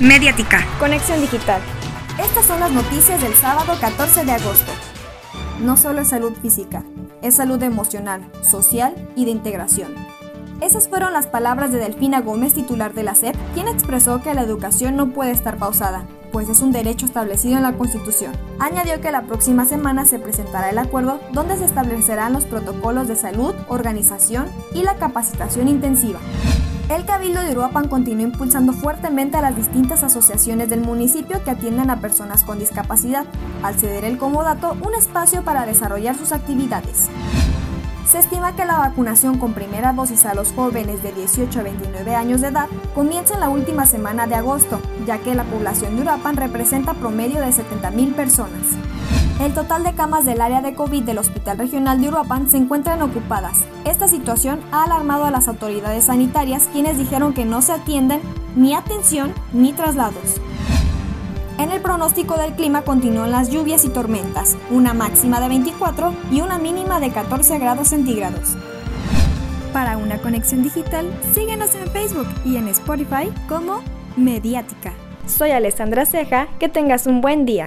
Mediática. Conexión Digital. Estas son las noticias del sábado 14 de agosto. No solo es salud física, es salud emocional, social y de integración. Esas fueron las palabras de Delfina Gómez, titular de la SEP, quien expresó que la educación no puede estar pausada, pues es un derecho establecido en la Constitución. Añadió que la próxima semana se presentará el acuerdo donde se establecerán los protocolos de salud, organización y la capacitación intensiva. El Cabildo de Uruapan continúa impulsando fuertemente a las distintas asociaciones del municipio que atienden a personas con discapacidad, al ceder el comodato un espacio para desarrollar sus actividades. Se estima que la vacunación con primera dosis a los jóvenes de 18 a 29 años de edad comienza en la última semana de agosto, ya que la población de Uruapan representa promedio de 70.000 personas. El total de camas del área de COVID del Hospital Regional de Uruapan se encuentran ocupadas. Esta situación ha alarmado a las autoridades sanitarias, quienes dijeron que no se atienden ni atención ni traslados. Pronóstico del clima continúan las lluvias y tormentas, una máxima de 24 y una mínima de 14 grados centígrados. Para una conexión digital, síguenos en Facebook y en Spotify como Mediática. Soy Alessandra Ceja, que tengas un buen día.